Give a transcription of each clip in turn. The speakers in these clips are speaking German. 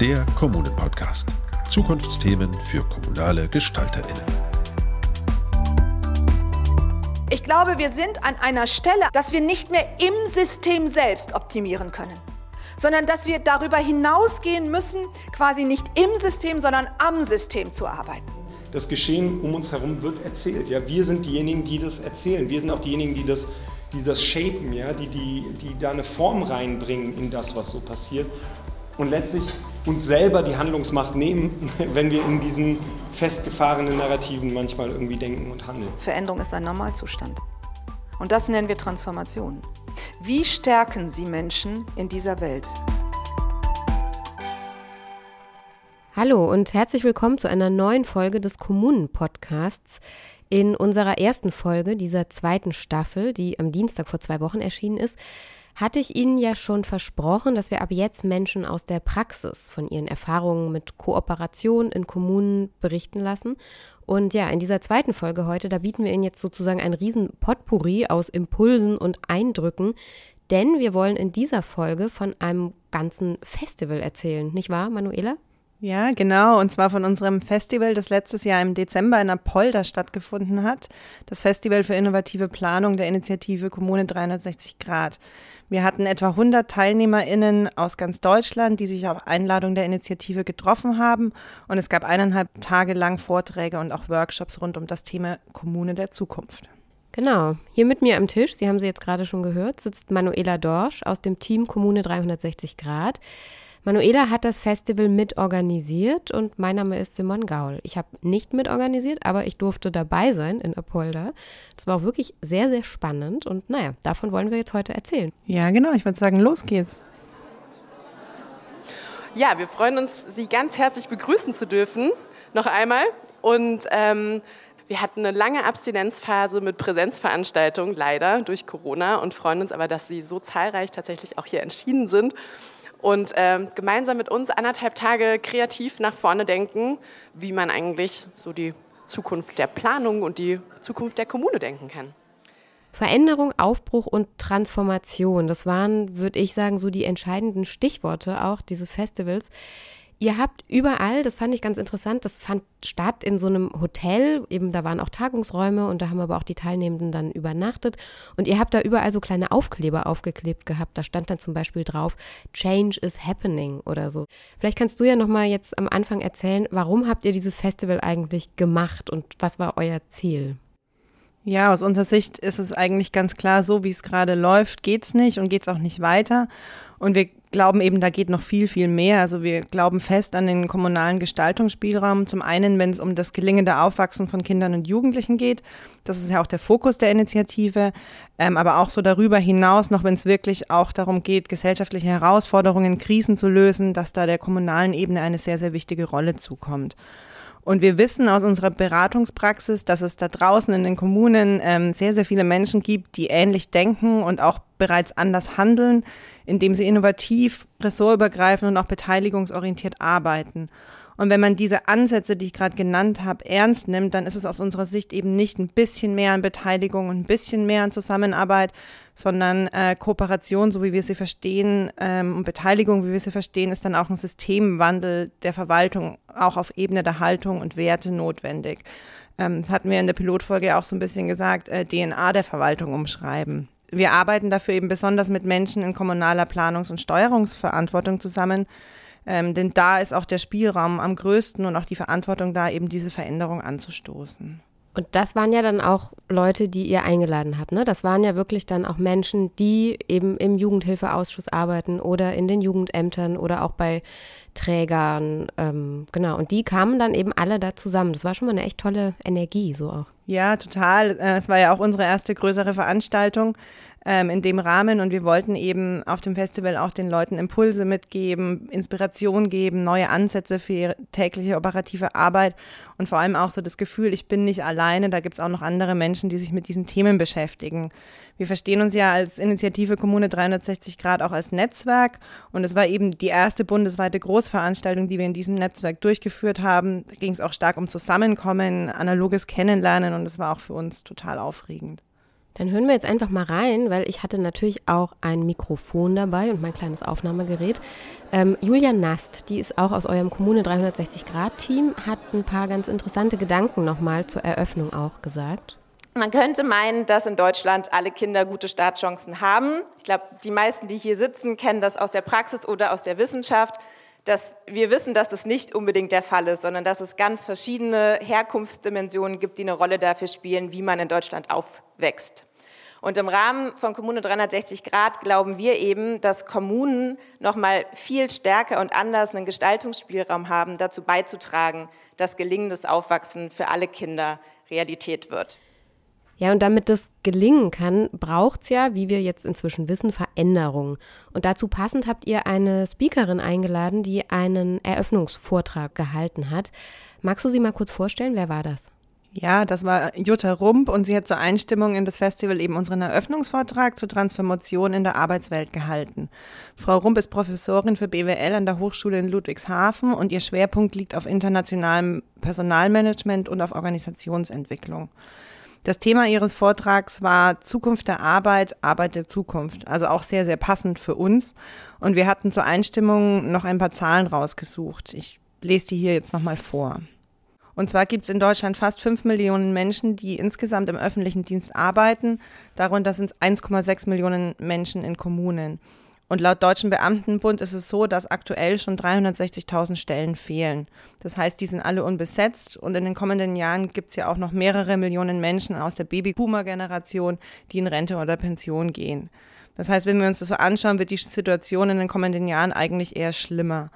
der Kommunen-Podcast. Zukunftsthemen für kommunale GestalterInnen. Ich glaube, wir sind an einer Stelle, dass wir nicht mehr im System selbst optimieren können, sondern dass wir darüber hinausgehen müssen, quasi nicht im System, sondern am System zu arbeiten. Das Geschehen um uns herum wird erzählt. Ja, wir sind diejenigen, die das erzählen. Wir sind auch diejenigen, die das, die das shapen, ja, die, die, die da eine Form reinbringen in das, was so passiert. Und letztlich uns selber die Handlungsmacht nehmen, wenn wir in diesen festgefahrenen Narrativen manchmal irgendwie denken und handeln. Veränderung ist ein Normalzustand. Und das nennen wir Transformation. Wie stärken Sie Menschen in dieser Welt? Hallo und herzlich willkommen zu einer neuen Folge des Kommunen-Podcasts. In unserer ersten Folge dieser zweiten Staffel, die am Dienstag vor zwei Wochen erschienen ist, hatte ich Ihnen ja schon versprochen, dass wir ab jetzt Menschen aus der Praxis von ihren Erfahrungen mit Kooperation in Kommunen berichten lassen. Und ja, in dieser zweiten Folge heute, da bieten wir Ihnen jetzt sozusagen ein riesen Potpourri aus Impulsen und Eindrücken, denn wir wollen in dieser Folge von einem ganzen Festival erzählen, nicht wahr, Manuela? Ja, genau. Und zwar von unserem Festival, das letztes Jahr im Dezember in Apolda stattgefunden hat. Das Festival für innovative Planung der Initiative Kommune 360 Grad. Wir hatten etwa 100 TeilnehmerInnen aus ganz Deutschland, die sich auf Einladung der Initiative getroffen haben. Und es gab eineinhalb Tage lang Vorträge und auch Workshops rund um das Thema Kommune der Zukunft. Genau. Hier mit mir am Tisch, Sie haben sie jetzt gerade schon gehört, sitzt Manuela Dorsch aus dem Team Kommune 360 Grad. Manuela hat das Festival mitorganisiert und mein Name ist Simon Gaul. Ich habe nicht mitorganisiert, aber ich durfte dabei sein in Apolda. Das war auch wirklich sehr, sehr spannend und naja, davon wollen wir jetzt heute erzählen. Ja, genau. Ich würde sagen, los geht's. Ja, wir freuen uns, Sie ganz herzlich begrüßen zu dürfen. Noch einmal. Und ähm, wir hatten eine lange Abstinenzphase mit Präsenzveranstaltungen, leider durch Corona, und freuen uns aber, dass Sie so zahlreich tatsächlich auch hier entschieden sind und ähm, gemeinsam mit uns anderthalb Tage kreativ nach vorne denken, wie man eigentlich so die Zukunft der Planung und die Zukunft der Kommune denken kann. Veränderung, Aufbruch und Transformation, das waren, würde ich sagen, so die entscheidenden Stichworte auch dieses Festivals. Ihr habt überall, das fand ich ganz interessant, das fand statt in so einem Hotel, eben da waren auch Tagungsräume und da haben aber auch die Teilnehmenden dann übernachtet und ihr habt da überall so kleine Aufkleber aufgeklebt gehabt. Da stand dann zum Beispiel drauf, Change is happening oder so. Vielleicht kannst du ja nochmal jetzt am Anfang erzählen, warum habt ihr dieses Festival eigentlich gemacht und was war euer Ziel? Ja, aus unserer Sicht ist es eigentlich ganz klar, so wie es gerade läuft, geht es nicht und geht es auch nicht weiter. Und wir glauben eben, da geht noch viel, viel mehr. Also wir glauben fest an den kommunalen Gestaltungsspielraum. Zum einen, wenn es um das gelingende Aufwachsen von Kindern und Jugendlichen geht. Das ist ja auch der Fokus der Initiative. Ähm, aber auch so darüber hinaus, noch wenn es wirklich auch darum geht, gesellschaftliche Herausforderungen, Krisen zu lösen, dass da der kommunalen Ebene eine sehr, sehr wichtige Rolle zukommt. Und wir wissen aus unserer Beratungspraxis, dass es da draußen in den Kommunen ähm, sehr, sehr viele Menschen gibt, die ähnlich denken und auch bereits anders handeln, indem sie innovativ, ressortübergreifend und auch beteiligungsorientiert arbeiten. Und wenn man diese Ansätze, die ich gerade genannt habe, ernst nimmt, dann ist es aus unserer Sicht eben nicht ein bisschen mehr an Beteiligung und ein bisschen mehr an Zusammenarbeit, sondern äh, Kooperation, so wie wir sie verstehen, ähm, und Beteiligung, wie wir sie verstehen, ist dann auch ein Systemwandel der Verwaltung, auch auf Ebene der Haltung und Werte notwendig. Ähm, das hatten wir in der Pilotfolge auch so ein bisschen gesagt, äh, DNA der Verwaltung umschreiben. Wir arbeiten dafür eben besonders mit Menschen in kommunaler Planungs- und Steuerungsverantwortung zusammen, ähm, denn da ist auch der Spielraum am größten und auch die Verantwortung da, eben diese Veränderung anzustoßen. Und das waren ja dann auch Leute, die ihr eingeladen habt. Ne? Das waren ja wirklich dann auch Menschen, die eben im Jugendhilfeausschuss arbeiten oder in den Jugendämtern oder auch bei Trägern. Ähm, genau. Und die kamen dann eben alle da zusammen. Das war schon mal eine echt tolle Energie, so auch. Ja, total. Äh, es war ja auch unsere erste größere Veranstaltung ähm, in dem Rahmen und wir wollten eben auf dem Festival auch den Leuten Impulse mitgeben, Inspiration geben, neue Ansätze für ihre tägliche operative Arbeit und vor allem auch so das Gefühl, ich bin nicht alleine, da gibt es auch noch andere Menschen, die sich mit diesen Themen beschäftigen. Wir verstehen uns ja als Initiative Kommune 360 Grad auch als Netzwerk und es war eben die erste bundesweite Großveranstaltung, die wir in diesem Netzwerk durchgeführt haben. Da ging es auch stark um Zusammenkommen, analoges Kennenlernen und es war auch für uns total aufregend. Dann hören wir jetzt einfach mal rein, weil ich hatte natürlich auch ein Mikrofon dabei und mein kleines Aufnahmegerät. Ähm, Julia Nast, die ist auch aus eurem Kommune 360-Grad-Team, hat ein paar ganz interessante Gedanken nochmal zur Eröffnung auch gesagt. Man könnte meinen, dass in Deutschland alle Kinder gute Startchancen haben. Ich glaube, die meisten, die hier sitzen, kennen das aus der Praxis oder aus der Wissenschaft dass wir wissen, dass das nicht unbedingt der Fall ist, sondern dass es ganz verschiedene Herkunftsdimensionen gibt, die eine Rolle dafür spielen, wie man in Deutschland aufwächst. Und im Rahmen von Kommune 360 Grad glauben wir eben, dass Kommunen noch mal viel stärker und anders einen Gestaltungsspielraum haben, dazu beizutragen, dass gelingendes Aufwachsen für alle Kinder Realität wird. Ja, und damit das gelingen kann, braucht es ja, wie wir jetzt inzwischen wissen, Veränderungen. Und dazu passend habt ihr eine Speakerin eingeladen, die einen Eröffnungsvortrag gehalten hat. Magst du sie mal kurz vorstellen? Wer war das? Ja, das war Jutta Rump und sie hat zur Einstimmung in das Festival eben unseren Eröffnungsvortrag zur Transformation in der Arbeitswelt gehalten. Frau Rump ist Professorin für BWL an der Hochschule in Ludwigshafen und ihr Schwerpunkt liegt auf internationalem Personalmanagement und auf Organisationsentwicklung. Das Thema Ihres Vortrags war Zukunft der Arbeit, Arbeit der Zukunft. Also auch sehr, sehr passend für uns. Und wir hatten zur Einstimmung noch ein paar Zahlen rausgesucht. Ich lese die hier jetzt nochmal vor. Und zwar gibt es in Deutschland fast fünf Millionen Menschen, die insgesamt im öffentlichen Dienst arbeiten. Darunter sind es 1,6 Millionen Menschen in Kommunen. Und laut Deutschen Beamtenbund ist es so, dass aktuell schon 360.000 Stellen fehlen. Das heißt, die sind alle unbesetzt und in den kommenden Jahren gibt es ja auch noch mehrere Millionen Menschen aus der Babyboomer-Generation, die in Rente oder Pension gehen. Das heißt, wenn wir uns das so anschauen, wird die Situation in den kommenden Jahren eigentlich eher schlimmer.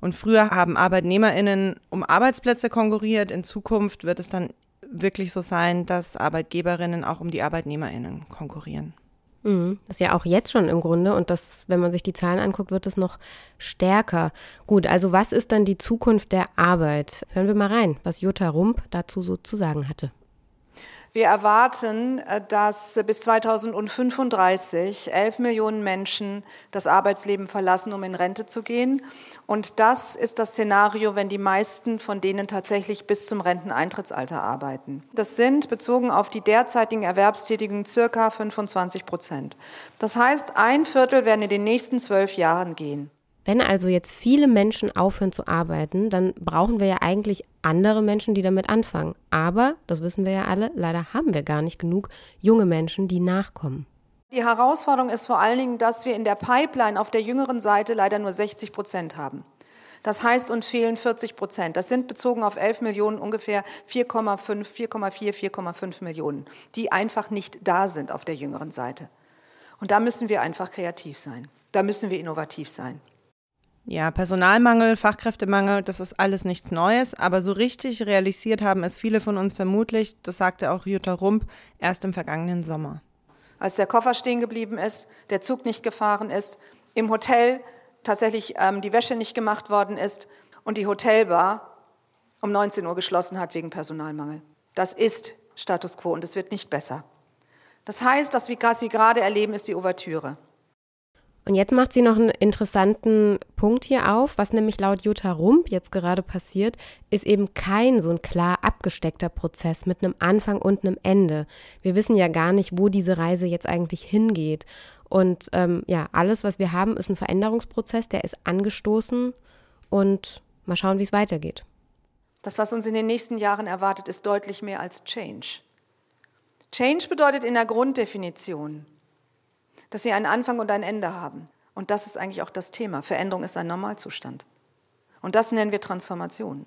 Und früher haben ArbeitnehmerInnen um Arbeitsplätze konkurriert. In Zukunft wird es dann wirklich so sein, dass ArbeitgeberInnen auch um die ArbeitnehmerInnen konkurrieren. Mhm. Das ist ja auch jetzt schon im Grunde und das, wenn man sich die Zahlen anguckt, wird es noch stärker. Gut, also was ist dann die Zukunft der Arbeit? Hören wir mal rein, was Jutta Rump dazu so zu sagen hatte. Wir erwarten, äh, dass bis 2035 11 Millionen Menschen das Arbeitsleben verlassen, um in Rente zu gehen. Und das ist das Szenario, wenn die meisten von denen tatsächlich bis zum Renteneintrittsalter arbeiten. Das sind bezogen auf die derzeitigen Erwerbstätigen circa 25 Prozent. Das heißt, ein Viertel werden in den nächsten zwölf Jahren gehen. Wenn also jetzt viele Menschen aufhören zu arbeiten, dann brauchen wir ja eigentlich andere Menschen, die damit anfangen. Aber, das wissen wir ja alle, leider haben wir gar nicht genug junge Menschen, die nachkommen. Die Herausforderung ist vor allen Dingen, dass wir in der Pipeline auf der jüngeren Seite leider nur 60 Prozent haben. Das heißt, uns fehlen 40 Prozent. Das sind bezogen auf 11 Millionen ungefähr 4,5, 4,4, 4,5 Millionen, die einfach nicht da sind auf der jüngeren Seite. Und da müssen wir einfach kreativ sein. Da müssen wir innovativ sein. Ja, Personalmangel, Fachkräftemangel, das ist alles nichts Neues, aber so richtig realisiert haben es viele von uns vermutlich, das sagte auch Jutta Rump, erst im vergangenen Sommer. Als der Koffer stehen geblieben ist, der Zug nicht gefahren ist, im Hotel tatsächlich ähm, die Wäsche nicht gemacht worden ist und die Hotelbar um 19 Uhr geschlossen hat wegen Personalmangel. Das ist Status quo und es wird nicht besser. Das heißt, dass wir gerade erleben, ist die Ouvertüre. Und jetzt macht sie noch einen interessanten Punkt hier auf, was nämlich laut Jutta Rump jetzt gerade passiert, ist eben kein so ein klar abgesteckter Prozess mit einem Anfang und einem Ende. Wir wissen ja gar nicht, wo diese Reise jetzt eigentlich hingeht. Und ähm, ja, alles, was wir haben, ist ein Veränderungsprozess, der ist angestoßen und mal schauen, wie es weitergeht. Das, was uns in den nächsten Jahren erwartet, ist deutlich mehr als Change. Change bedeutet in der Grunddefinition, dass sie einen Anfang und ein Ende haben. Und das ist eigentlich auch das Thema. Veränderung ist ein Normalzustand. Und das nennen wir Transformation.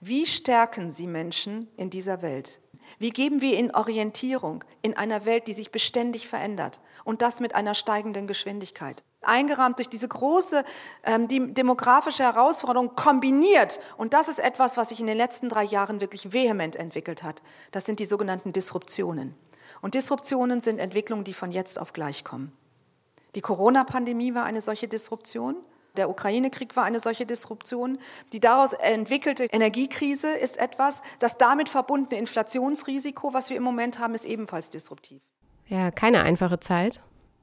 Wie stärken Sie Menschen in dieser Welt? Wie geben wir ihnen Orientierung in einer Welt, die sich beständig verändert und das mit einer steigenden Geschwindigkeit? Eingerahmt durch diese große ähm, die demografische Herausforderung kombiniert. Und das ist etwas, was sich in den letzten drei Jahren wirklich vehement entwickelt hat. Das sind die sogenannten Disruptionen. Und Disruptionen sind Entwicklungen, die von jetzt auf gleich kommen. Die Corona-Pandemie war eine solche Disruption. Der Ukraine-Krieg war eine solche Disruption. Die daraus entwickelte Energiekrise ist etwas. Das damit verbundene Inflationsrisiko, was wir im Moment haben, ist ebenfalls disruptiv. Ja, keine einfache Zeit.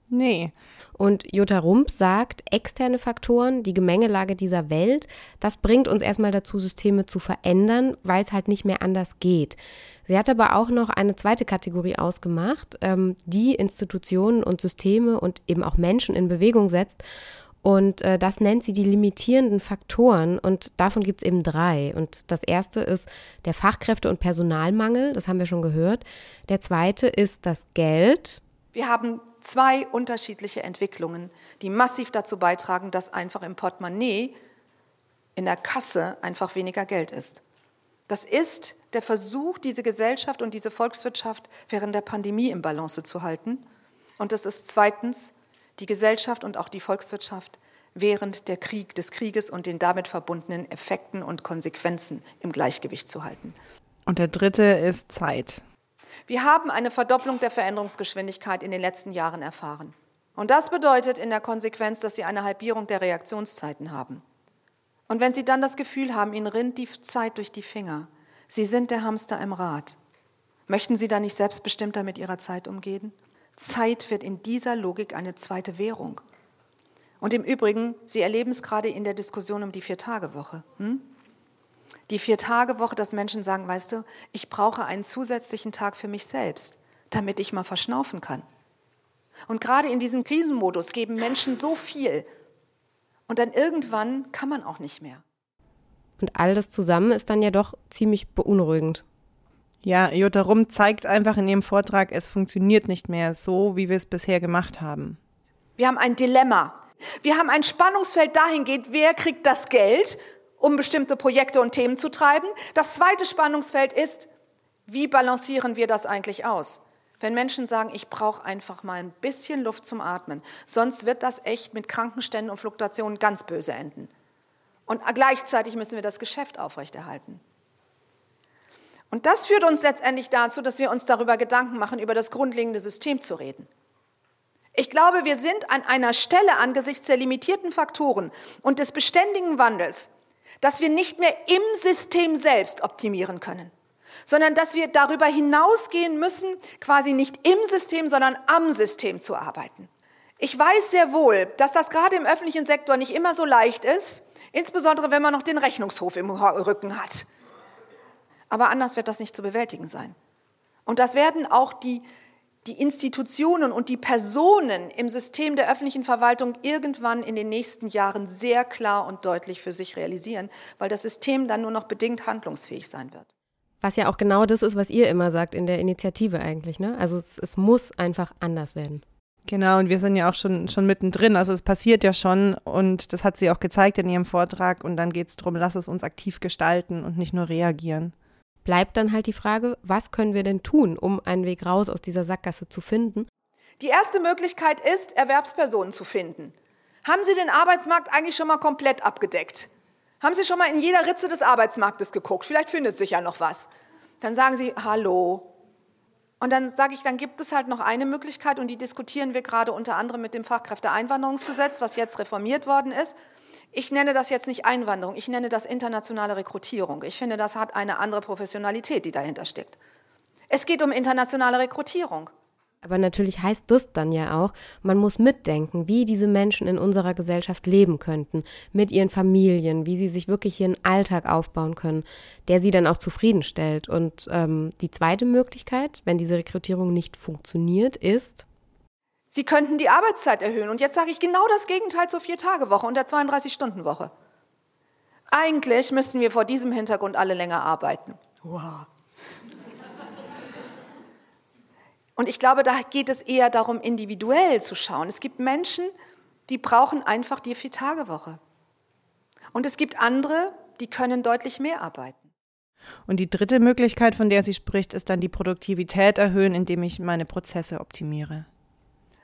Nee. Und Jutta Rump sagt, externe Faktoren, die Gemengelage dieser Welt, das bringt uns erstmal dazu, Systeme zu verändern, weil es halt nicht mehr anders geht. Sie hat aber auch noch eine zweite Kategorie ausgemacht, ähm, die Institutionen und Systeme und eben auch Menschen in Bewegung setzt. Und äh, das nennt sie die limitierenden Faktoren. Und davon gibt es eben drei. Und das erste ist der Fachkräfte- und Personalmangel, das haben wir schon gehört. Der zweite ist das Geld. Wir haben zwei unterschiedliche Entwicklungen, die massiv dazu beitragen, dass einfach im Portemonnaie, in der Kasse einfach weniger Geld ist. Das ist der Versuch, diese Gesellschaft und diese Volkswirtschaft während der Pandemie im Balance zu halten. Und das ist zweitens die Gesellschaft und auch die Volkswirtschaft während der Krieg, des Krieges und den damit verbundenen Effekten und Konsequenzen im Gleichgewicht zu halten. Und der dritte ist Zeit. Wir haben eine Verdopplung der Veränderungsgeschwindigkeit in den letzten Jahren erfahren. Und das bedeutet in der Konsequenz, dass Sie eine Halbierung der Reaktionszeiten haben. Und wenn Sie dann das Gefühl haben, Ihnen rinnt die Zeit durch die Finger, Sie sind der Hamster im Rad, möchten Sie dann nicht selbstbestimmter mit Ihrer Zeit umgehen? Zeit wird in dieser Logik eine zweite Währung. Und im Übrigen, Sie erleben es gerade in der Diskussion um die Vier-Tage-Woche. Hm? Die Vier-Tage-Woche, dass Menschen sagen, weißt du, ich brauche einen zusätzlichen Tag für mich selbst, damit ich mal verschnaufen kann. Und gerade in diesem Krisenmodus geben Menschen so viel. Und dann irgendwann kann man auch nicht mehr. Und all das zusammen ist dann ja doch ziemlich beunruhigend. Ja, Jutta Rum zeigt einfach in ihrem Vortrag, es funktioniert nicht mehr so, wie wir es bisher gemacht haben. Wir haben ein Dilemma. Wir haben ein Spannungsfeld dahingehend, wer kriegt das Geld um bestimmte Projekte und Themen zu treiben. Das zweite Spannungsfeld ist, wie balancieren wir das eigentlich aus? Wenn Menschen sagen, ich brauche einfach mal ein bisschen Luft zum Atmen, sonst wird das echt mit Krankenständen und Fluktuationen ganz böse enden. Und gleichzeitig müssen wir das Geschäft aufrechterhalten. Und das führt uns letztendlich dazu, dass wir uns darüber Gedanken machen, über das grundlegende System zu reden. Ich glaube, wir sind an einer Stelle angesichts der limitierten Faktoren und des beständigen Wandels, dass wir nicht mehr im System selbst optimieren können, sondern dass wir darüber hinausgehen müssen, quasi nicht im System, sondern am System zu arbeiten. Ich weiß sehr wohl, dass das gerade im öffentlichen Sektor nicht immer so leicht ist, insbesondere wenn man noch den Rechnungshof im Rücken hat. Aber anders wird das nicht zu bewältigen sein. Und das werden auch die die Institutionen und die Personen im System der öffentlichen Verwaltung irgendwann in den nächsten Jahren sehr klar und deutlich für sich realisieren, weil das System dann nur noch bedingt handlungsfähig sein wird. Was ja auch genau das ist, was ihr immer sagt in der Initiative eigentlich. Ne? Also es, es muss einfach anders werden. Genau, und wir sind ja auch schon, schon mittendrin. Also es passiert ja schon und das hat sie auch gezeigt in ihrem Vortrag. Und dann geht es darum, lass es uns aktiv gestalten und nicht nur reagieren bleibt dann halt die Frage, was können wir denn tun, um einen Weg raus aus dieser Sackgasse zu finden? Die erste Möglichkeit ist, Erwerbspersonen zu finden. Haben Sie den Arbeitsmarkt eigentlich schon mal komplett abgedeckt? Haben Sie schon mal in jeder Ritze des Arbeitsmarktes geguckt? Vielleicht findet sich ja noch was. Dann sagen Sie, hallo. Und dann sage ich, dann gibt es halt noch eine Möglichkeit und die diskutieren wir gerade unter anderem mit dem Fachkräfteeinwanderungsgesetz, was jetzt reformiert worden ist. Ich nenne das jetzt nicht Einwanderung, ich nenne das internationale Rekrutierung. Ich finde, das hat eine andere Professionalität, die dahinter steckt. Es geht um internationale Rekrutierung. Aber natürlich heißt das dann ja auch, man muss mitdenken, wie diese Menschen in unserer Gesellschaft leben könnten, mit ihren Familien, wie sie sich wirklich ihren Alltag aufbauen können, der sie dann auch zufriedenstellt. Und ähm, die zweite Möglichkeit, wenn diese Rekrutierung nicht funktioniert, ist, Sie könnten die Arbeitszeit erhöhen. Und jetzt sage ich genau das Gegenteil zur Vier-Tage-Woche und der 32-Stunden-Woche. Eigentlich müssten wir vor diesem Hintergrund alle länger arbeiten. Wow. Und ich glaube, da geht es eher darum, individuell zu schauen. Es gibt Menschen, die brauchen einfach die Vier-Tage-Woche. Und es gibt andere, die können deutlich mehr arbeiten. Und die dritte Möglichkeit, von der sie spricht, ist dann die Produktivität erhöhen, indem ich meine Prozesse optimiere.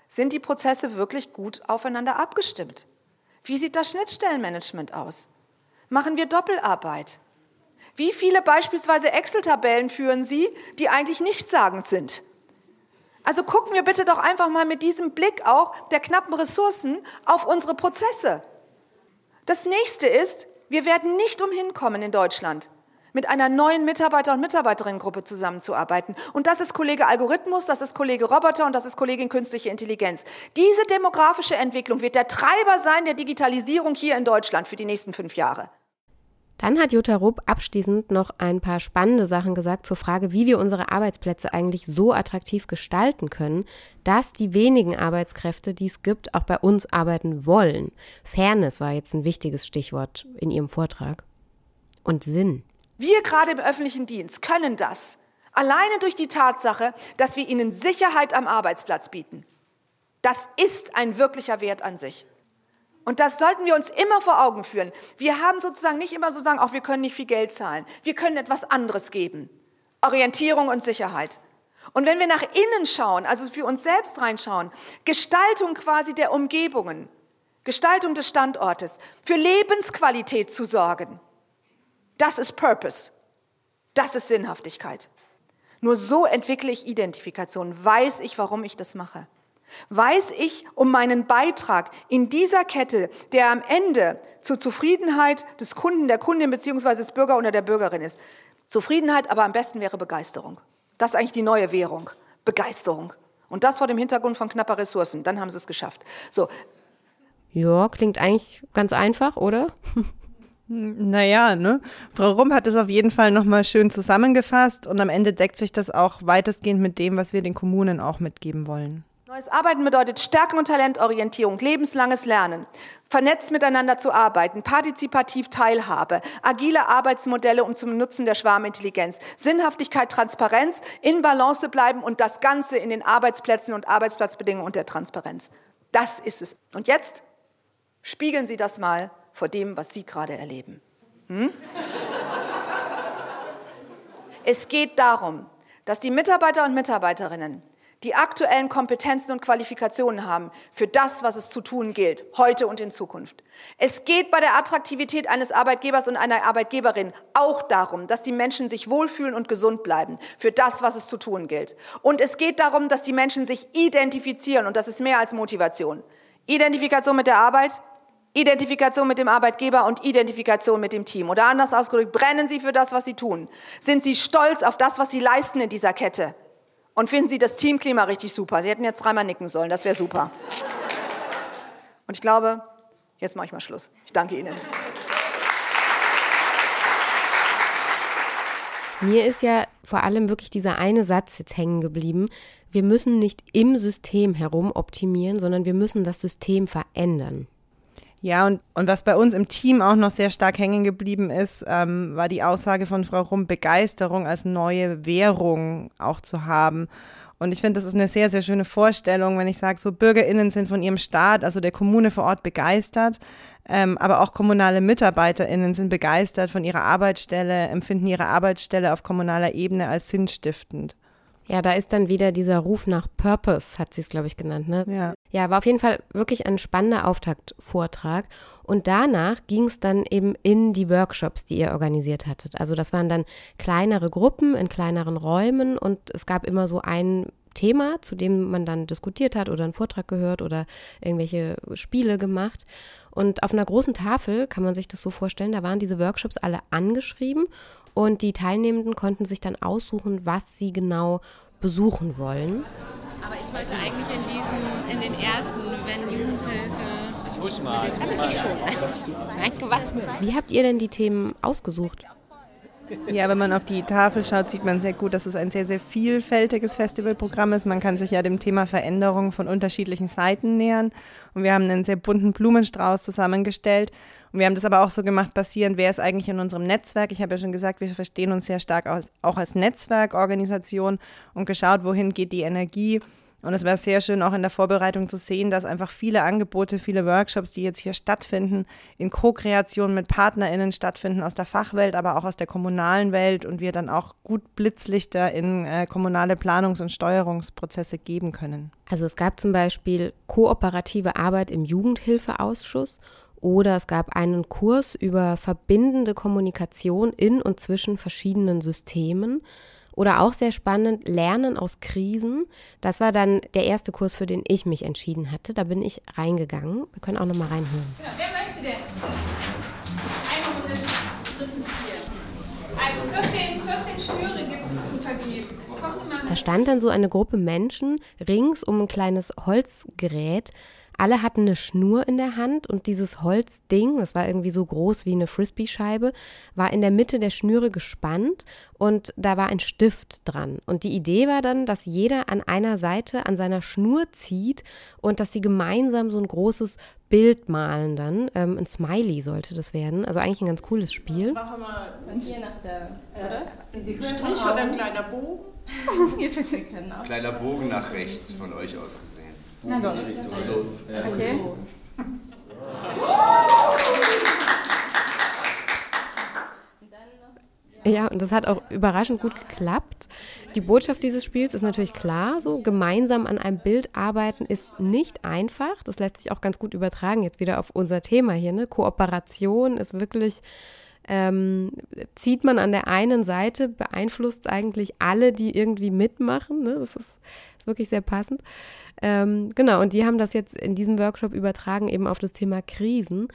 Sind die Prozesse wirklich gut aufeinander abgestimmt? Wie sieht das Schnittstellenmanagement aus? Machen wir Doppelarbeit? Wie viele beispielsweise Excel-Tabellen führen Sie, die eigentlich nichtssagend sind? Also gucken wir bitte doch einfach mal mit diesem Blick auch der knappen Ressourcen auf unsere Prozesse. Das nächste ist, wir werden nicht umhin kommen in Deutschland, mit einer neuen Mitarbeiter- und Mitarbeiterinnengruppe zusammenzuarbeiten. Und das ist Kollege Algorithmus, das ist Kollege Roboter und das ist Kollegin Künstliche Intelligenz. Diese demografische Entwicklung wird der Treiber sein der Digitalisierung hier in Deutschland für die nächsten fünf Jahre. Dann hat Jutta Rupp abschließend noch ein paar spannende Sachen gesagt zur Frage, wie wir unsere Arbeitsplätze eigentlich so attraktiv gestalten können, dass die wenigen Arbeitskräfte, die es gibt, auch bei uns arbeiten wollen. Fairness war jetzt ein wichtiges Stichwort in ihrem Vortrag. Und Sinn. Wir gerade im öffentlichen Dienst können das alleine durch die Tatsache, dass wir ihnen Sicherheit am Arbeitsplatz bieten. Das ist ein wirklicher Wert an sich. Und das sollten wir uns immer vor Augen führen. Wir haben sozusagen nicht immer so sagen, auch wir können nicht viel Geld zahlen. Wir können etwas anderes geben. Orientierung und Sicherheit. Und wenn wir nach innen schauen, also für uns selbst reinschauen, Gestaltung quasi der Umgebungen, Gestaltung des Standortes, für Lebensqualität zu sorgen, das ist Purpose. Das ist Sinnhaftigkeit. Nur so entwickle ich Identifikation, weiß ich, warum ich das mache. Weiß ich um meinen Beitrag in dieser Kette, der am Ende zur Zufriedenheit des Kunden, der Kundin bzw. des Bürger oder der Bürgerin ist. Zufriedenheit, aber am besten wäre Begeisterung. Das ist eigentlich die neue Währung. Begeisterung. Und das vor dem Hintergrund von knapper Ressourcen. Dann haben sie es geschafft. So. Ja, klingt eigentlich ganz einfach, oder? Naja, ne? Frau Rump hat es auf jeden Fall nochmal schön zusammengefasst und am Ende deckt sich das auch weitestgehend mit dem, was wir den Kommunen auch mitgeben wollen. Neues Arbeiten bedeutet Stärken und Talentorientierung, lebenslanges Lernen, vernetzt miteinander zu arbeiten, partizipativ Teilhabe, agile Arbeitsmodelle um zum Nutzen der Schwarmintelligenz, Sinnhaftigkeit, Transparenz, in Balance bleiben und das Ganze in den Arbeitsplätzen und Arbeitsplatzbedingungen und der Transparenz. Das ist es. Und jetzt spiegeln Sie das mal vor dem, was Sie gerade erleben. Hm? Es geht darum, dass die Mitarbeiter und Mitarbeiterinnen die aktuellen Kompetenzen und Qualifikationen haben für das, was es zu tun gilt, heute und in Zukunft. Es geht bei der Attraktivität eines Arbeitgebers und einer Arbeitgeberin auch darum, dass die Menschen sich wohlfühlen und gesund bleiben für das, was es zu tun gilt. Und es geht darum, dass die Menschen sich identifizieren und das ist mehr als Motivation. Identifikation mit der Arbeit, Identifikation mit dem Arbeitgeber und Identifikation mit dem Team. Oder anders ausgedrückt, brennen Sie für das, was Sie tun? Sind Sie stolz auf das, was Sie leisten in dieser Kette? Und finden Sie das Teamklima richtig super? Sie hätten jetzt dreimal nicken sollen, das wäre super. Und ich glaube, jetzt mache ich mal Schluss. Ich danke Ihnen. Mir ist ja vor allem wirklich dieser eine Satz jetzt hängen geblieben. Wir müssen nicht im System herum optimieren, sondern wir müssen das System verändern. Ja, und, und was bei uns im Team auch noch sehr stark hängen geblieben ist, ähm, war die Aussage von Frau Rum, Begeisterung als neue Währung auch zu haben. Und ich finde, das ist eine sehr, sehr schöne Vorstellung, wenn ich sage, so BürgerInnen sind von ihrem Staat, also der Kommune vor Ort begeistert, ähm, aber auch kommunale MitarbeiterInnen sind begeistert von ihrer Arbeitsstelle, empfinden ihre Arbeitsstelle auf kommunaler Ebene als sinnstiftend. Ja, da ist dann wieder dieser Ruf nach Purpose, hat sie es, glaube ich, genannt. Ne? Ja. ja, war auf jeden Fall wirklich ein spannender Auftaktvortrag. Und danach ging es dann eben in die Workshops, die ihr organisiert hattet. Also das waren dann kleinere Gruppen in kleineren Räumen und es gab immer so ein Thema, zu dem man dann diskutiert hat oder einen Vortrag gehört oder irgendwelche Spiele gemacht. Und auf einer großen Tafel kann man sich das so vorstellen, da waren diese Workshops alle angeschrieben und die Teilnehmenden konnten sich dann aussuchen, was sie genau besuchen wollen. Aber ich wollte eigentlich in diesen, in den ersten, wenn Jugendhilfe. Ich husch mal. Ich schon. Nein, gewartet. Wie habt ihr denn die Themen ausgesucht? Ja, wenn man auf die Tafel schaut, sieht man sehr gut, dass es ein sehr, sehr vielfältiges Festivalprogramm ist. Man kann sich ja dem Thema Veränderung von unterschiedlichen Seiten nähern. Und wir haben einen sehr bunten Blumenstrauß zusammengestellt. Und wir haben das aber auch so gemacht, basierend, wer ist eigentlich in unserem Netzwerk. Ich habe ja schon gesagt, wir verstehen uns sehr stark auch als Netzwerkorganisation und geschaut, wohin geht die Energie. Und es wäre sehr schön, auch in der Vorbereitung zu sehen, dass einfach viele Angebote, viele Workshops, die jetzt hier stattfinden, in Co-Kreation mit PartnerInnen stattfinden aus der Fachwelt, aber auch aus der kommunalen Welt und wir dann auch gut Blitzlichter in äh, kommunale Planungs- und Steuerungsprozesse geben können. Also es gab zum Beispiel kooperative Arbeit im Jugendhilfeausschuss oder es gab einen Kurs über verbindende Kommunikation in und zwischen verschiedenen Systemen. Oder auch sehr spannend, Lernen aus Krisen. Das war dann der erste Kurs, für den ich mich entschieden hatte. Da bin ich reingegangen. Wir können auch noch mal reinhören. Ja, wer möchte denn? Eine Runde Also 14, 14 Schnüre gibt es zu vergeben. Da stand dann so eine Gruppe Menschen rings um ein kleines Holzgerät. Alle hatten eine Schnur in der Hand und dieses Holzding, das war irgendwie so groß wie eine Frisbee-Scheibe, war in der Mitte der Schnüre gespannt und da war ein Stift dran. Und die Idee war dann, dass jeder an einer Seite an seiner Schnur zieht und dass sie gemeinsam so ein großes Bild malen dann. Ähm, ein Smiley sollte das werden. Also eigentlich ein ganz cooles Spiel. Machen wir hier nach der äh, Strich oder ein kleiner Bogen? Kleiner Bogen nach rechts von euch aus. Na doch. Also, Okay. Ja, und das hat auch überraschend gut geklappt. Die Botschaft dieses Spiels ist natürlich klar, so gemeinsam an einem Bild arbeiten ist nicht einfach. Das lässt sich auch ganz gut übertragen jetzt wieder auf unser Thema hier. Ne? Kooperation ist wirklich, ähm, zieht man an der einen Seite, beeinflusst eigentlich alle, die irgendwie mitmachen. Ne? Das ist wirklich sehr passend. Ähm, genau, und die haben das jetzt in diesem Workshop übertragen eben auf das Thema Krisen.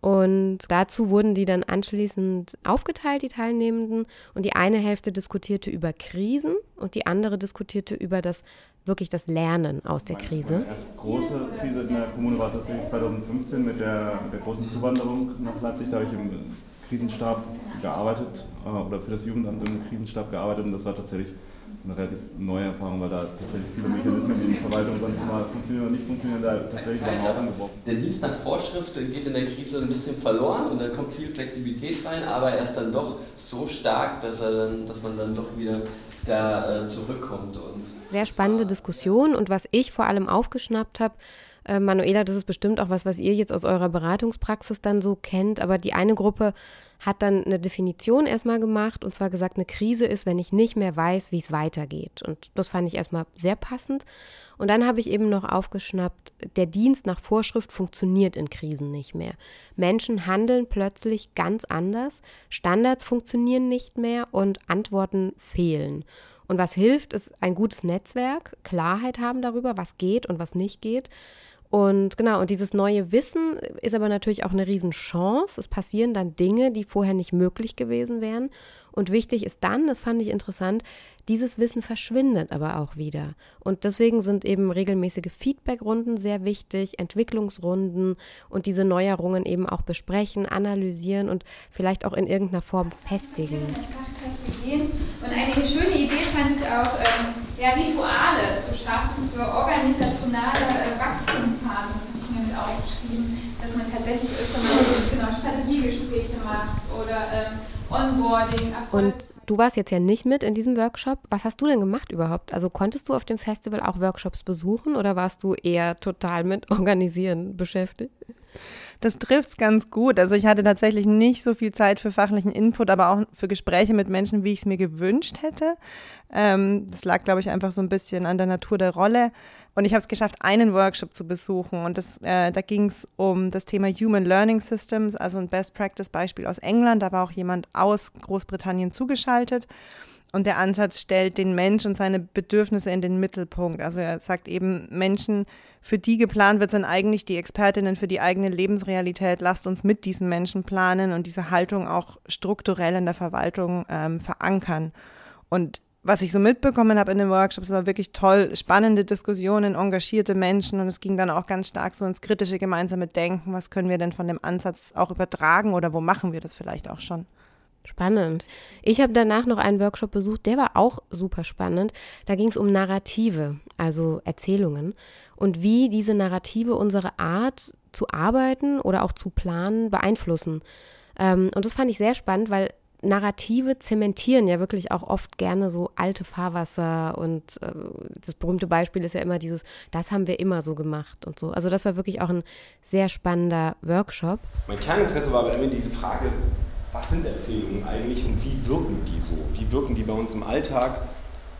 Und dazu wurden die dann anschließend aufgeteilt, die Teilnehmenden. Und die eine Hälfte diskutierte über Krisen und die andere diskutierte über das wirklich das Lernen aus der Krise. Meine erste große Krise in der Kommune war tatsächlich 2015 mit der, mit der großen Zuwanderung nach Leipzig. Da habe ich im Krisenstab gearbeitet äh, oder für das Jugendamt im Krisenstab gearbeitet und das war tatsächlich eine relativ neue Erfahrung, weil da tatsächlich viele Mechanismen, die in der Verwaltung sonst mal funktionieren oder nicht funktionieren, da tatsächlich beim Hauch angebrochen. Der Dienst nach Vorschrift geht in der Krise ein bisschen verloren und da kommt viel Flexibilität rein, aber er ist dann doch so stark, dass, er dann, dass man dann doch wieder da äh, zurückkommt. Und Sehr spannende Diskussion und was ich vor allem aufgeschnappt habe, äh, Manuela, das ist bestimmt auch was, was ihr jetzt aus eurer Beratungspraxis dann so kennt, aber die eine Gruppe hat dann eine Definition erstmal gemacht und zwar gesagt, eine Krise ist, wenn ich nicht mehr weiß, wie es weitergeht. Und das fand ich erstmal sehr passend. Und dann habe ich eben noch aufgeschnappt, der Dienst nach Vorschrift funktioniert in Krisen nicht mehr. Menschen handeln plötzlich ganz anders, Standards funktionieren nicht mehr und Antworten fehlen. Und was hilft, ist ein gutes Netzwerk, Klarheit haben darüber, was geht und was nicht geht. Und genau, und dieses neue Wissen ist aber natürlich auch eine Riesenchance. Es passieren dann Dinge, die vorher nicht möglich gewesen wären. Und wichtig ist dann, das fand ich interessant, dieses Wissen verschwindet aber auch wieder. Und deswegen sind eben regelmäßige Feedbackrunden sehr wichtig, Entwicklungsrunden und diese Neuerungen eben auch besprechen, analysieren und vielleicht auch in irgendeiner Form festigen. Und eine schöne Idee fand ich auch, ähm, ja, Rituale zu schaffen für organisationale äh, Wachstumsphasen. Das habe ich mir mit aufgeschrieben, dass man tatsächlich öfter mal genau, Strategiegespräche macht oder ähm, Onboarding. Und du warst jetzt ja nicht mit in diesem Workshop. Was hast du denn gemacht überhaupt? Also konntest du auf dem Festival auch Workshops besuchen oder warst du eher total mit Organisieren beschäftigt? Das trifft's ganz gut. Also ich hatte tatsächlich nicht so viel Zeit für fachlichen Input, aber auch für Gespräche mit Menschen, wie ich es mir gewünscht hätte. Ähm, das lag, glaube ich, einfach so ein bisschen an der Natur der Rolle. Und ich habe es geschafft, einen Workshop zu besuchen. Und das, äh, da ging es um das Thema Human Learning Systems, also ein Best-Practice-Beispiel aus England. Da war auch jemand aus Großbritannien zugeschaltet. Und der Ansatz stellt den Mensch und seine Bedürfnisse in den Mittelpunkt. Also er sagt eben, Menschen, für die geplant wird, sind eigentlich die Expertinnen für die eigene Lebensrealität. Lasst uns mit diesen Menschen planen und diese Haltung auch strukturell in der Verwaltung ähm, verankern. Und was ich so mitbekommen habe in den Workshops, war wirklich toll, spannende Diskussionen, engagierte Menschen und es ging dann auch ganz stark so ins kritische gemeinsame Denken. Was können wir denn von dem Ansatz auch übertragen oder wo machen wir das vielleicht auch schon? Spannend. Ich habe danach noch einen Workshop besucht, der war auch super spannend. Da ging es um Narrative, also Erzählungen und wie diese Narrative unsere Art zu arbeiten oder auch zu planen beeinflussen. Ähm, und das fand ich sehr spannend, weil Narrative zementieren ja wirklich auch oft gerne so alte Fahrwasser und äh, das berühmte Beispiel ist ja immer dieses, das haben wir immer so gemacht und so. Also das war wirklich auch ein sehr spannender Workshop. Mein Kerninteresse war aber immer diese Frage, was sind Erzählungen eigentlich und wie wirken die so? Wie wirken die bei uns im Alltag,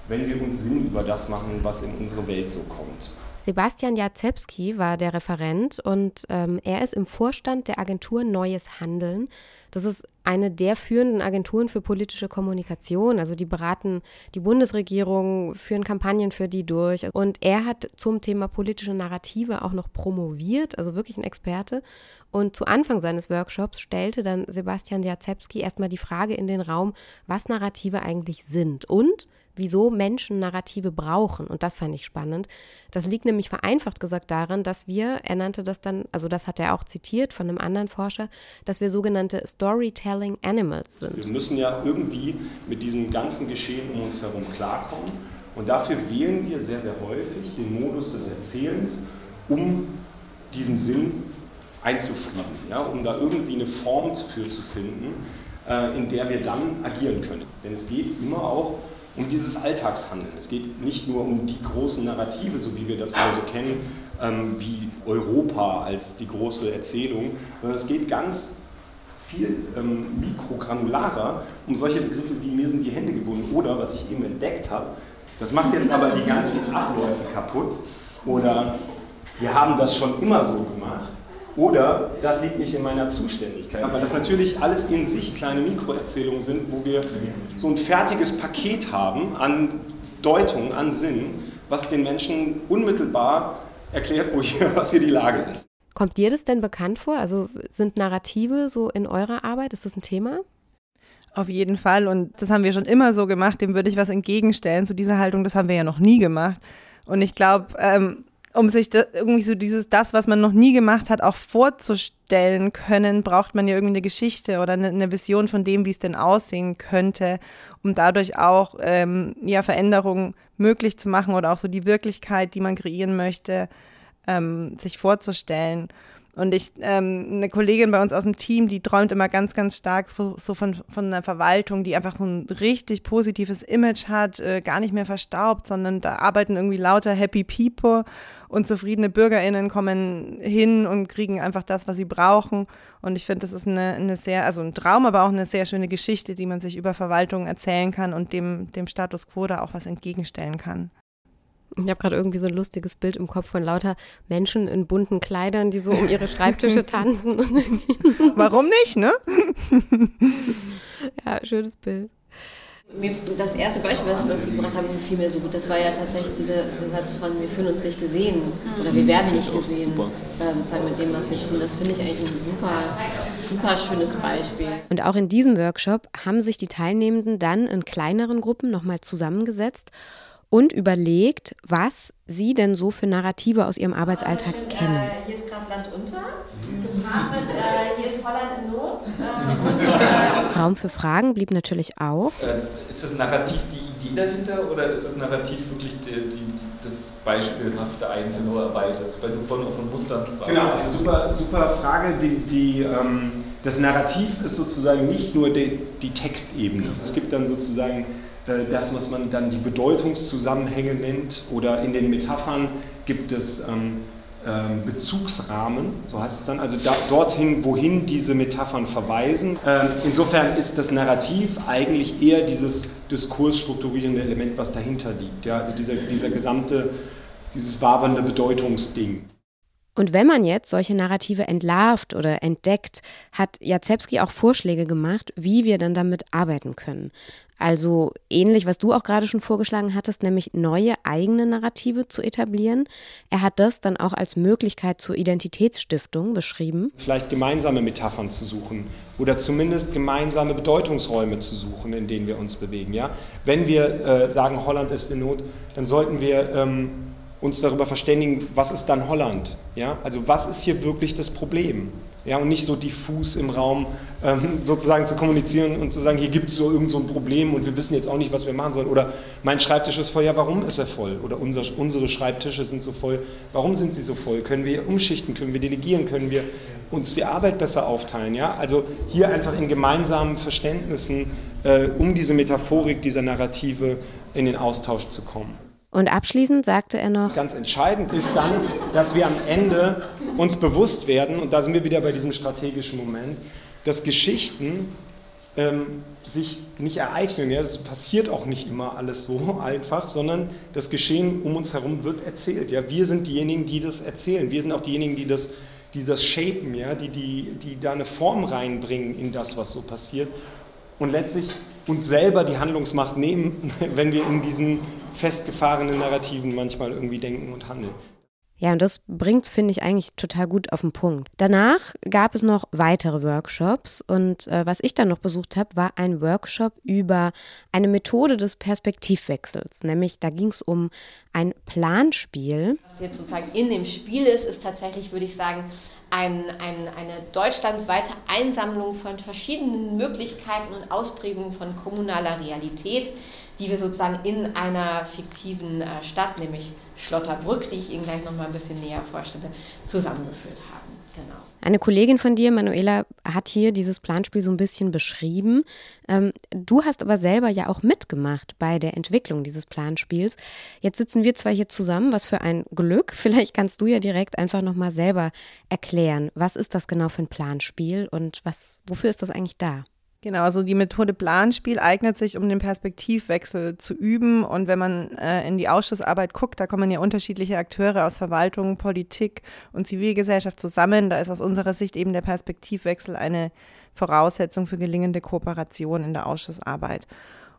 wenn wir uns Sinn über das machen, was in unsere Welt so kommt? Sebastian Jacewski war der Referent und ähm, er ist im Vorstand der Agentur Neues Handeln. Das ist eine der führenden Agenturen für politische Kommunikation. Also die beraten die Bundesregierung, führen Kampagnen für die durch. Und er hat zum Thema politische Narrative auch noch promoviert, also wirklich ein Experte. Und zu Anfang seines Workshops stellte dann Sebastian Jacewski erstmal die Frage in den Raum, was Narrative eigentlich sind und wieso Menschen Narrative brauchen. Und das fand ich spannend. Das liegt nämlich vereinfacht gesagt daran, dass wir, er nannte das dann, also das hat er auch zitiert von einem anderen Forscher, dass wir sogenannte Storytelling Animals sind. Wir müssen ja irgendwie mit diesem ganzen Geschehen um uns herum klarkommen. Und dafür wählen wir sehr, sehr häufig den Modus des Erzählens, um diesen Sinn einzufrieden, ja, um da irgendwie eine Form für zu finden, äh, in der wir dann agieren können. Denn es geht immer auch um dieses Alltagshandeln. Es geht nicht nur um die großen Narrative, so wie wir das mal so kennen, ähm, wie Europa als die große Erzählung, sondern es geht ganz viel ähm, mikrogranularer um solche Begriffe wie mir sind die Hände gebunden oder was ich eben entdeckt habe. Das macht jetzt aber die ganzen Abläufe kaputt oder wir haben das schon immer so gemacht oder das liegt nicht in meiner Zuständigkeit. Aber das natürlich alles in sich kleine Mikroerzählungen sind, wo wir so ein fertiges Paket haben an Deutung, an Sinn, was den Menschen unmittelbar erklärt, wo hier, was hier die Lage ist. Kommt dir das denn bekannt vor? Also sind Narrative so in eurer Arbeit? Ist das ein Thema? Auf jeden Fall. Und das haben wir schon immer so gemacht. Dem würde ich was entgegenstellen zu dieser Haltung. Das haben wir ja noch nie gemacht. Und ich glaube, ähm, um sich da, irgendwie so dieses, das, was man noch nie gemacht hat, auch vorzustellen können, braucht man ja irgendwie eine Geschichte oder eine, eine Vision von dem, wie es denn aussehen könnte, um dadurch auch ähm, ja, Veränderungen möglich zu machen oder auch so die Wirklichkeit, die man kreieren möchte, ähm, sich vorzustellen. Und ich, ähm, eine Kollegin bei uns aus dem Team, die träumt immer ganz, ganz stark so von, von einer Verwaltung, die einfach ein richtig positives Image hat, äh, gar nicht mehr verstaubt, sondern da arbeiten irgendwie lauter Happy People und zufriedene BürgerInnen kommen hin und kriegen einfach das, was sie brauchen. Und ich finde, das ist eine, eine sehr, also ein Traum, aber auch eine sehr schöne Geschichte, die man sich über Verwaltung erzählen kann und dem, dem Status quo da auch was entgegenstellen kann. Ich habe gerade irgendwie so ein lustiges Bild im Kopf von lauter Menschen in bunten Kleidern, die so um ihre Schreibtische tanzen. Warum nicht, ne? ja, schönes Bild. Das erste Beispiel, was, was Sie gebracht haben, fiel mir so gut. Das war ja tatsächlich dieser, dieser Satz von, wir fühlen uns nicht gesehen oder wir werden nicht gesehen, ähm, sagen mit dem, was wir tun. Das finde ich eigentlich ein super, super schönes Beispiel. Und auch in diesem Workshop haben sich die Teilnehmenden dann in kleineren Gruppen nochmal zusammengesetzt und überlegt, was sie denn so für Narrative aus ihrem Arbeitsalltag also kennen. Äh, hier ist gerade Land unter, gepaart mit äh, hier ist Holland in Not. Äh, Raum für Fragen blieb natürlich auch. Äh, ist das Narrativ die Idee dahinter oder ist das Narrativ wirklich die, die, das beispielhafte einzelne Arbeit, das, weil du vorhin auch von Mustern sprachst? Genau, super, super Frage. Die, die, ähm, das Narrativ ist sozusagen nicht nur die, die Textebene. Es gibt dann sozusagen äh, das, was man dann die Bedeutungszusammenhänge nennt, oder in den Metaphern gibt es ähm, ähm, Bezugsrahmen, so heißt es dann, also da, dorthin, wohin diese Metaphern verweisen. Ähm, insofern ist das Narrativ eigentlich eher dieses diskursstrukturierende Element, was dahinter liegt. Ja? Also dieser, dieser gesamte, dieses wabernde Bedeutungsding. Und wenn man jetzt solche Narrative entlarvt oder entdeckt, hat Jacewski auch Vorschläge gemacht, wie wir dann damit arbeiten können. Also ähnlich, was du auch gerade schon vorgeschlagen hattest, nämlich neue eigene Narrative zu etablieren. Er hat das dann auch als Möglichkeit zur Identitätsstiftung beschrieben. Vielleicht gemeinsame Metaphern zu suchen oder zumindest gemeinsame Bedeutungsräume zu suchen, in denen wir uns bewegen. Ja? Wenn wir äh, sagen, Holland ist in Not, dann sollten wir ähm, uns darüber verständigen, was ist dann Holland? Ja? Also was ist hier wirklich das Problem? Ja, und nicht so diffus im Raum ähm, sozusagen zu kommunizieren und zu sagen, hier gibt es so irgend so ein Problem und wir wissen jetzt auch nicht, was wir machen sollen. Oder mein Schreibtisch ist voll, ja, warum ist er voll? Oder unser, unsere Schreibtische sind so voll, warum sind sie so voll? Können wir umschichten, können wir delegieren, können wir uns die Arbeit besser aufteilen? Ja? Also hier einfach in gemeinsamen Verständnissen äh, um diese Metaphorik dieser Narrative in den Austausch zu kommen. Und abschließend sagte er noch, ganz entscheidend ist dann, dass wir am Ende uns bewusst werden, und da sind wir wieder bei diesem strategischen Moment, dass Geschichten ähm, sich nicht ereignen. Ja? Das passiert auch nicht immer alles so einfach, sondern das Geschehen um uns herum wird erzählt. Ja? Wir sind diejenigen, die das erzählen. Wir sind auch diejenigen, die das, die das shapen, ja? die, die, die da eine Form reinbringen in das, was so passiert. Und letztlich uns selber die Handlungsmacht nehmen, wenn wir in diesen festgefahrenen Narrativen manchmal irgendwie denken und handeln. Ja, und das bringt, finde ich, eigentlich total gut auf den Punkt. Danach gab es noch weitere Workshops und äh, was ich dann noch besucht habe, war ein Workshop über eine Methode des Perspektivwechsels. Nämlich da ging es um ein Planspiel. Was jetzt sozusagen in dem Spiel ist, ist tatsächlich, würde ich sagen, ein, ein, eine deutschlandweite Einsammlung von verschiedenen Möglichkeiten und Ausprägungen von kommunaler Realität, die wir sozusagen in einer fiktiven äh, Stadt, nämlich Schlotterbrück, die ich Ihnen gleich noch mal ein bisschen näher vorstelle, zusammengeführt haben. Genau. Eine Kollegin von dir, Manuela, hat hier dieses Planspiel so ein bisschen beschrieben. Ähm, du hast aber selber ja auch mitgemacht bei der Entwicklung dieses Planspiels. Jetzt sitzen wir zwar hier zusammen, was für ein Glück. Vielleicht kannst du ja direkt einfach nochmal selber erklären, was ist das genau für ein Planspiel und was, wofür ist das eigentlich da? Genau, also die Methode Planspiel eignet sich, um den Perspektivwechsel zu üben. Und wenn man äh, in die Ausschussarbeit guckt, da kommen ja unterschiedliche Akteure aus Verwaltung, Politik und Zivilgesellschaft zusammen. Da ist aus unserer Sicht eben der Perspektivwechsel eine Voraussetzung für gelingende Kooperation in der Ausschussarbeit.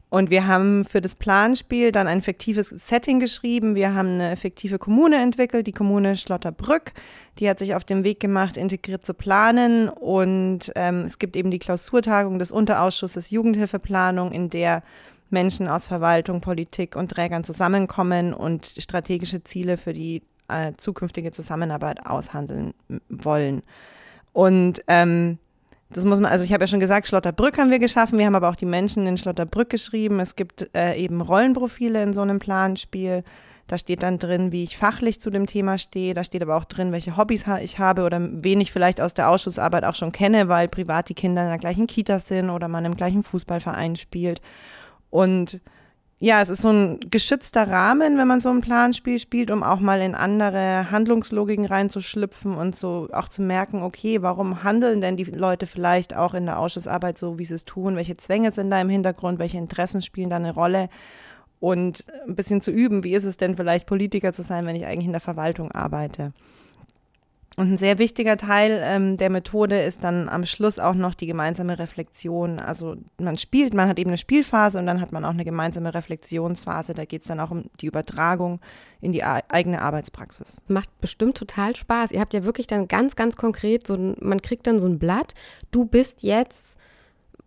Und wir haben für das Planspiel dann ein fiktives Setting geschrieben. Wir haben eine fiktive Kommune entwickelt, die Kommune Schlotterbrück. Die hat sich auf den Weg gemacht, integriert zu planen. Und ähm, es gibt eben die Klausurtagung des Unterausschusses Jugendhilfeplanung, in der Menschen aus Verwaltung, Politik und Trägern zusammenkommen und strategische Ziele für die äh, zukünftige Zusammenarbeit aushandeln wollen. Und ähm, das muss man, also ich habe ja schon gesagt, Schlotterbrück haben wir geschaffen. Wir haben aber auch die Menschen in Schlotterbrück geschrieben. Es gibt äh, eben Rollenprofile in so einem Planspiel. Da steht dann drin, wie ich fachlich zu dem Thema stehe. Da steht aber auch drin, welche Hobbys ich habe oder wen ich vielleicht aus der Ausschussarbeit auch schon kenne, weil privat die Kinder in der gleichen Kita sind oder man im gleichen Fußballverein spielt. Und ja, es ist so ein geschützter Rahmen, wenn man so ein Planspiel spielt, um auch mal in andere Handlungslogiken reinzuschlüpfen und so auch zu merken, okay, warum handeln denn die Leute vielleicht auch in der Ausschussarbeit so, wie sie es tun? Welche Zwänge sind da im Hintergrund? Welche Interessen spielen da eine Rolle? Und ein bisschen zu üben, wie ist es denn vielleicht Politiker zu sein, wenn ich eigentlich in der Verwaltung arbeite? Und ein sehr wichtiger Teil ähm, der Methode ist dann am Schluss auch noch die gemeinsame Reflexion. Also man spielt, man hat eben eine Spielphase und dann hat man auch eine gemeinsame Reflexionsphase. Da geht es dann auch um die Übertragung in die eigene Arbeitspraxis. Macht bestimmt total Spaß. Ihr habt ja wirklich dann ganz, ganz konkret so ein, man kriegt dann so ein Blatt. Du bist jetzt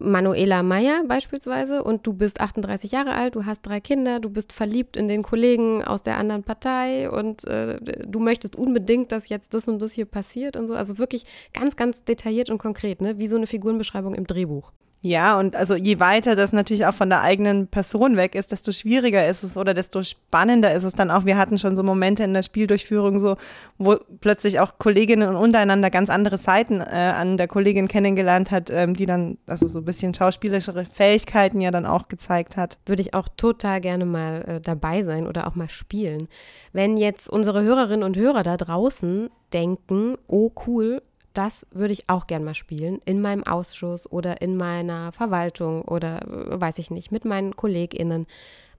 Manuela Meyer beispielsweise und du bist 38 Jahre alt, du hast drei Kinder, du bist verliebt in den Kollegen aus der anderen Partei und äh, du möchtest unbedingt, dass jetzt das und das hier passiert und so. Also wirklich ganz, ganz detailliert und konkret, ne? wie so eine Figurenbeschreibung im Drehbuch. Ja, und also je weiter das natürlich auch von der eigenen Person weg ist, desto schwieriger ist es oder desto spannender ist es dann auch. Wir hatten schon so Momente in der Spieldurchführung, so, wo plötzlich auch Kolleginnen untereinander ganz andere Seiten äh, an der Kollegin kennengelernt hat, ähm, die dann also so ein bisschen schauspielerischere Fähigkeiten ja dann auch gezeigt hat. Würde ich auch total gerne mal äh, dabei sein oder auch mal spielen. Wenn jetzt unsere Hörerinnen und Hörer da draußen denken, oh cool, das würde ich auch gern mal spielen in meinem Ausschuss oder in meiner Verwaltung oder äh, weiß ich nicht, mit meinen KollegInnen.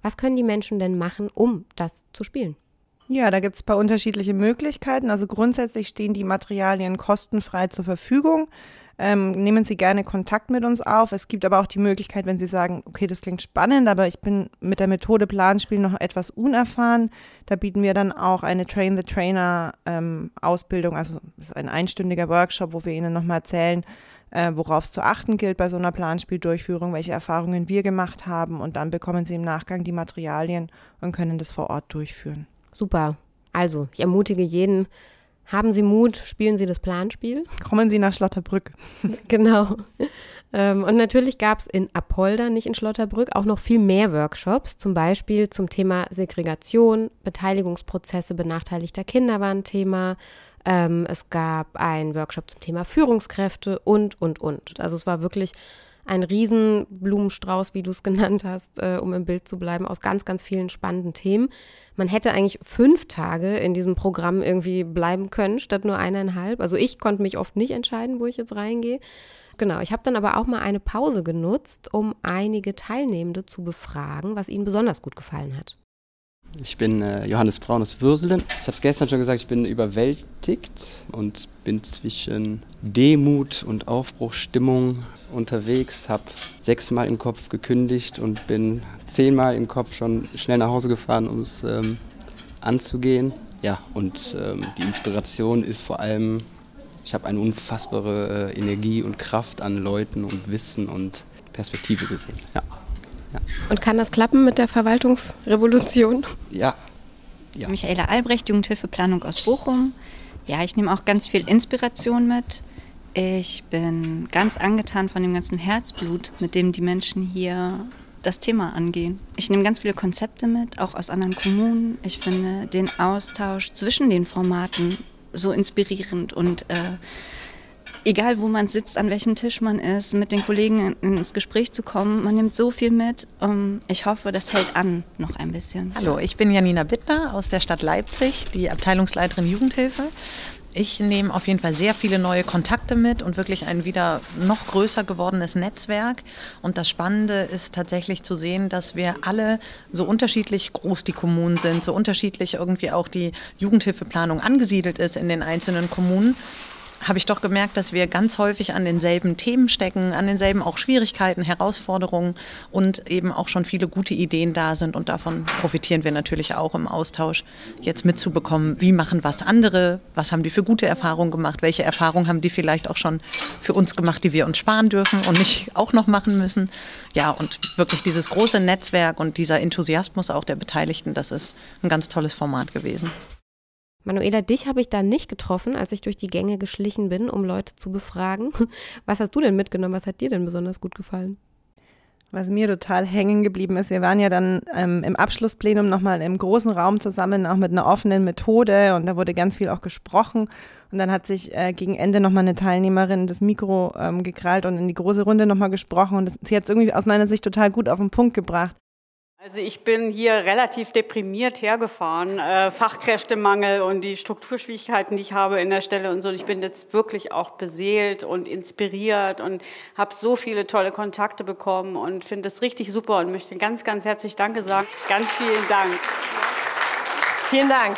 Was können die Menschen denn machen, um das zu spielen? Ja, da gibt es ein paar unterschiedliche Möglichkeiten. Also grundsätzlich stehen die Materialien kostenfrei zur Verfügung ähm, nehmen Sie gerne Kontakt mit uns auf. Es gibt aber auch die Möglichkeit, wenn Sie sagen, okay, das klingt spannend, aber ich bin mit der Methode Planspiel noch etwas unerfahren. Da bieten wir dann auch eine Train the Trainer ähm, Ausbildung, also ein einstündiger Workshop, wo wir Ihnen nochmal erzählen, äh, worauf es zu achten gilt bei so einer Planspieldurchführung, welche Erfahrungen wir gemacht haben und dann bekommen Sie im Nachgang die Materialien und können das vor Ort durchführen. Super. Also, ich ermutige jeden, haben Sie Mut, spielen Sie das Planspiel. Kommen Sie nach Schlotterbrück. genau. Ähm, und natürlich gab es in Apolda, nicht in Schlotterbrück, auch noch viel mehr Workshops, zum Beispiel zum Thema Segregation, Beteiligungsprozesse benachteiligter Kinder war ein Thema. Ähm, es gab einen Workshop zum Thema Führungskräfte und, und, und. Also es war wirklich ein Riesenblumenstrauß, wie du es genannt hast, äh, um im Bild zu bleiben, aus ganz, ganz vielen spannenden Themen. Man hätte eigentlich fünf Tage in diesem Programm irgendwie bleiben können, statt nur eineinhalb. Also ich konnte mich oft nicht entscheiden, wo ich jetzt reingehe. Genau, ich habe dann aber auch mal eine Pause genutzt, um einige Teilnehmende zu befragen, was ihnen besonders gut gefallen hat. Ich bin äh, Johannes Braun aus Würselen. Ich habe es gestern schon gesagt, ich bin überwältigt und bin zwischen Demut und Aufbruchsstimmung unterwegs, habe sechsmal im Kopf gekündigt und bin zehnmal im Kopf schon schnell nach Hause gefahren, um es ähm, anzugehen. Ja, und ähm, die Inspiration ist vor allem, ich habe eine unfassbare äh, Energie und Kraft an Leuten und Wissen und Perspektive gesehen. Ja. Ja. Und kann das klappen mit der Verwaltungsrevolution? Ja. ja. Michaela Albrecht, Jugendhilfeplanung aus Bochum. Ja, ich nehme auch ganz viel Inspiration mit. Ich bin ganz angetan von dem ganzen Herzblut, mit dem die Menschen hier das Thema angehen. Ich nehme ganz viele Konzepte mit, auch aus anderen Kommunen. Ich finde den Austausch zwischen den Formaten so inspirierend und äh, egal wo man sitzt, an welchem Tisch man ist, mit den Kollegen ins Gespräch zu kommen. Man nimmt so viel mit. Ich hoffe, das hält an noch ein bisschen. Hallo, ich bin Janina Bittner aus der Stadt Leipzig, die Abteilungsleiterin Jugendhilfe. Ich nehme auf jeden Fall sehr viele neue Kontakte mit und wirklich ein wieder noch größer gewordenes Netzwerk. Und das Spannende ist tatsächlich zu sehen, dass wir alle so unterschiedlich groß die Kommunen sind, so unterschiedlich irgendwie auch die Jugendhilfeplanung angesiedelt ist in den einzelnen Kommunen habe ich doch gemerkt, dass wir ganz häufig an denselben Themen stecken, an denselben auch Schwierigkeiten, Herausforderungen und eben auch schon viele gute Ideen da sind. Und davon profitieren wir natürlich auch im Austausch, jetzt mitzubekommen, wie machen was andere, was haben die für gute Erfahrungen gemacht, welche Erfahrungen haben die vielleicht auch schon für uns gemacht, die wir uns sparen dürfen und nicht auch noch machen müssen. Ja, und wirklich dieses große Netzwerk und dieser Enthusiasmus auch der Beteiligten, das ist ein ganz tolles Format gewesen. Manuela, dich habe ich da nicht getroffen, als ich durch die Gänge geschlichen bin, um Leute zu befragen. Was hast du denn mitgenommen? Was hat dir denn besonders gut gefallen? Was mir total hängen geblieben ist, wir waren ja dann ähm, im Abschlussplenum nochmal im großen Raum zusammen, auch mit einer offenen Methode und da wurde ganz viel auch gesprochen. Und dann hat sich äh, gegen Ende nochmal eine Teilnehmerin das Mikro ähm, gekrallt und in die große Runde nochmal gesprochen und das, sie hat es irgendwie aus meiner Sicht total gut auf den Punkt gebracht. Also ich bin hier relativ deprimiert hergefahren, äh, Fachkräftemangel und die Strukturschwierigkeiten, die ich habe in der Stelle und so. Ich bin jetzt wirklich auch beseelt und inspiriert und habe so viele tolle Kontakte bekommen und finde es richtig super und möchte ganz, ganz herzlich Danke sagen. Ganz vielen Dank. Vielen Dank.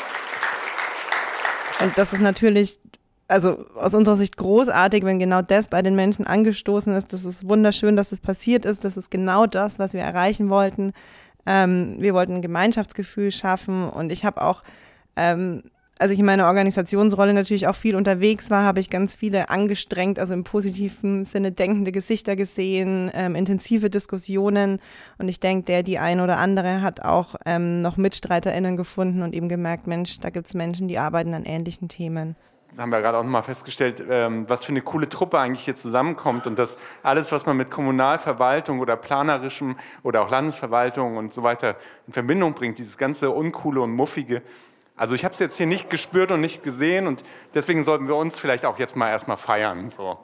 Und das ist natürlich also aus unserer Sicht großartig, wenn genau das bei den Menschen angestoßen ist. Das ist wunderschön, dass das passiert ist. Das ist genau das, was wir erreichen wollten. Ähm, wir wollten ein Gemeinschaftsgefühl schaffen und ich habe auch, ähm, als ich in meiner Organisationsrolle natürlich auch viel unterwegs war, habe ich ganz viele angestrengt, also im positiven Sinne denkende Gesichter gesehen, ähm, intensive Diskussionen. Und ich denke, der, die ein oder andere hat auch ähm, noch MitstreiterInnen gefunden und eben gemerkt, Mensch, da gibt es Menschen, die arbeiten an ähnlichen Themen haben wir gerade auch nochmal festgestellt, ähm, was für eine coole Truppe eigentlich hier zusammenkommt und dass alles, was man mit Kommunalverwaltung oder planerischem oder auch Landesverwaltung und so weiter in Verbindung bringt, dieses ganze Uncoole und Muffige. Also ich habe es jetzt hier nicht gespürt und nicht gesehen und deswegen sollten wir uns vielleicht auch jetzt mal erstmal feiern. So.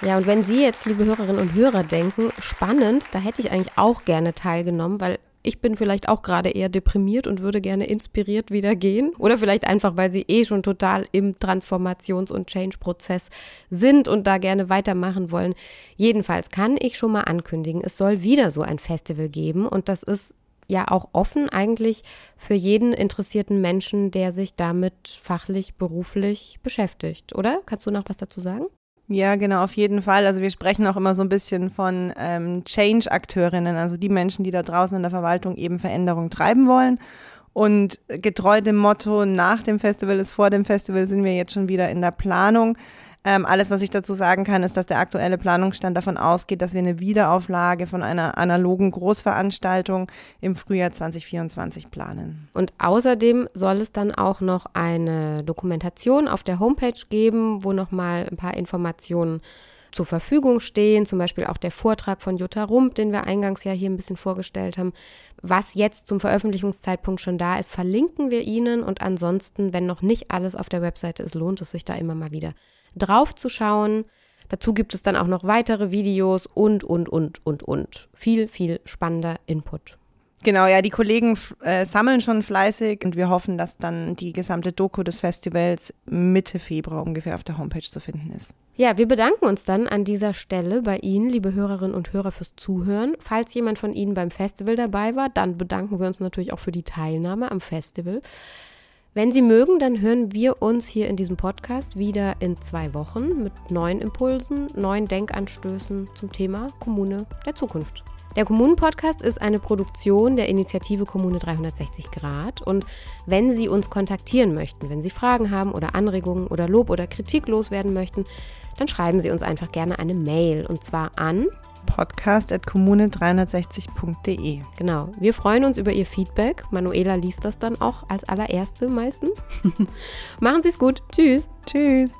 Ja, und wenn Sie jetzt, liebe Hörerinnen und Hörer, denken, spannend, da hätte ich eigentlich auch gerne teilgenommen, weil ich bin vielleicht auch gerade eher deprimiert und würde gerne inspiriert wieder gehen. Oder vielleicht einfach, weil sie eh schon total im Transformations- und Change-Prozess sind und da gerne weitermachen wollen. Jedenfalls kann ich schon mal ankündigen, es soll wieder so ein Festival geben und das ist ja auch offen eigentlich für jeden interessierten Menschen, der sich damit fachlich, beruflich beschäftigt, oder? Kannst du noch was dazu sagen? Ja, genau, auf jeden Fall. Also wir sprechen auch immer so ein bisschen von ähm, Change-Akteurinnen, also die Menschen, die da draußen in der Verwaltung eben Veränderungen treiben wollen. Und getreu dem Motto, nach dem Festival ist vor dem Festival, sind wir jetzt schon wieder in der Planung. Ähm, alles, was ich dazu sagen kann, ist, dass der aktuelle Planungsstand davon ausgeht, dass wir eine Wiederauflage von einer analogen Großveranstaltung im Frühjahr 2024 planen. Und außerdem soll es dann auch noch eine Dokumentation auf der Homepage geben, wo nochmal ein paar Informationen zur Verfügung stehen, zum Beispiel auch der Vortrag von Jutta Rump, den wir eingangs ja hier ein bisschen vorgestellt haben. Was jetzt zum Veröffentlichungszeitpunkt schon da ist, verlinken wir Ihnen und ansonsten, wenn noch nicht alles auf der Webseite ist, lohnt es sich da immer mal wieder drauf zu schauen. Dazu gibt es dann auch noch weitere Videos und, und, und, und, und. Viel, viel spannender Input. Genau, ja, die Kollegen äh, sammeln schon fleißig und wir hoffen, dass dann die gesamte Doku des Festivals Mitte Februar ungefähr auf der Homepage zu finden ist. Ja, wir bedanken uns dann an dieser Stelle bei Ihnen, liebe Hörerinnen und Hörer, fürs Zuhören. Falls jemand von Ihnen beim Festival dabei war, dann bedanken wir uns natürlich auch für die Teilnahme am Festival. Wenn Sie mögen, dann hören wir uns hier in diesem Podcast wieder in zwei Wochen mit neuen Impulsen, neuen Denkanstößen zum Thema Kommune der Zukunft. Der Kommunen-Podcast ist eine Produktion der Initiative Kommune 360 Grad. Und wenn Sie uns kontaktieren möchten, wenn Sie Fragen haben oder Anregungen oder Lob oder Kritik loswerden möchten, dann schreiben Sie uns einfach gerne eine Mail und zwar an podcast.kommune360.de. Genau. Wir freuen uns über Ihr Feedback. Manuela liest das dann auch als allererste meistens. Machen Sie es gut. Tschüss. Tschüss.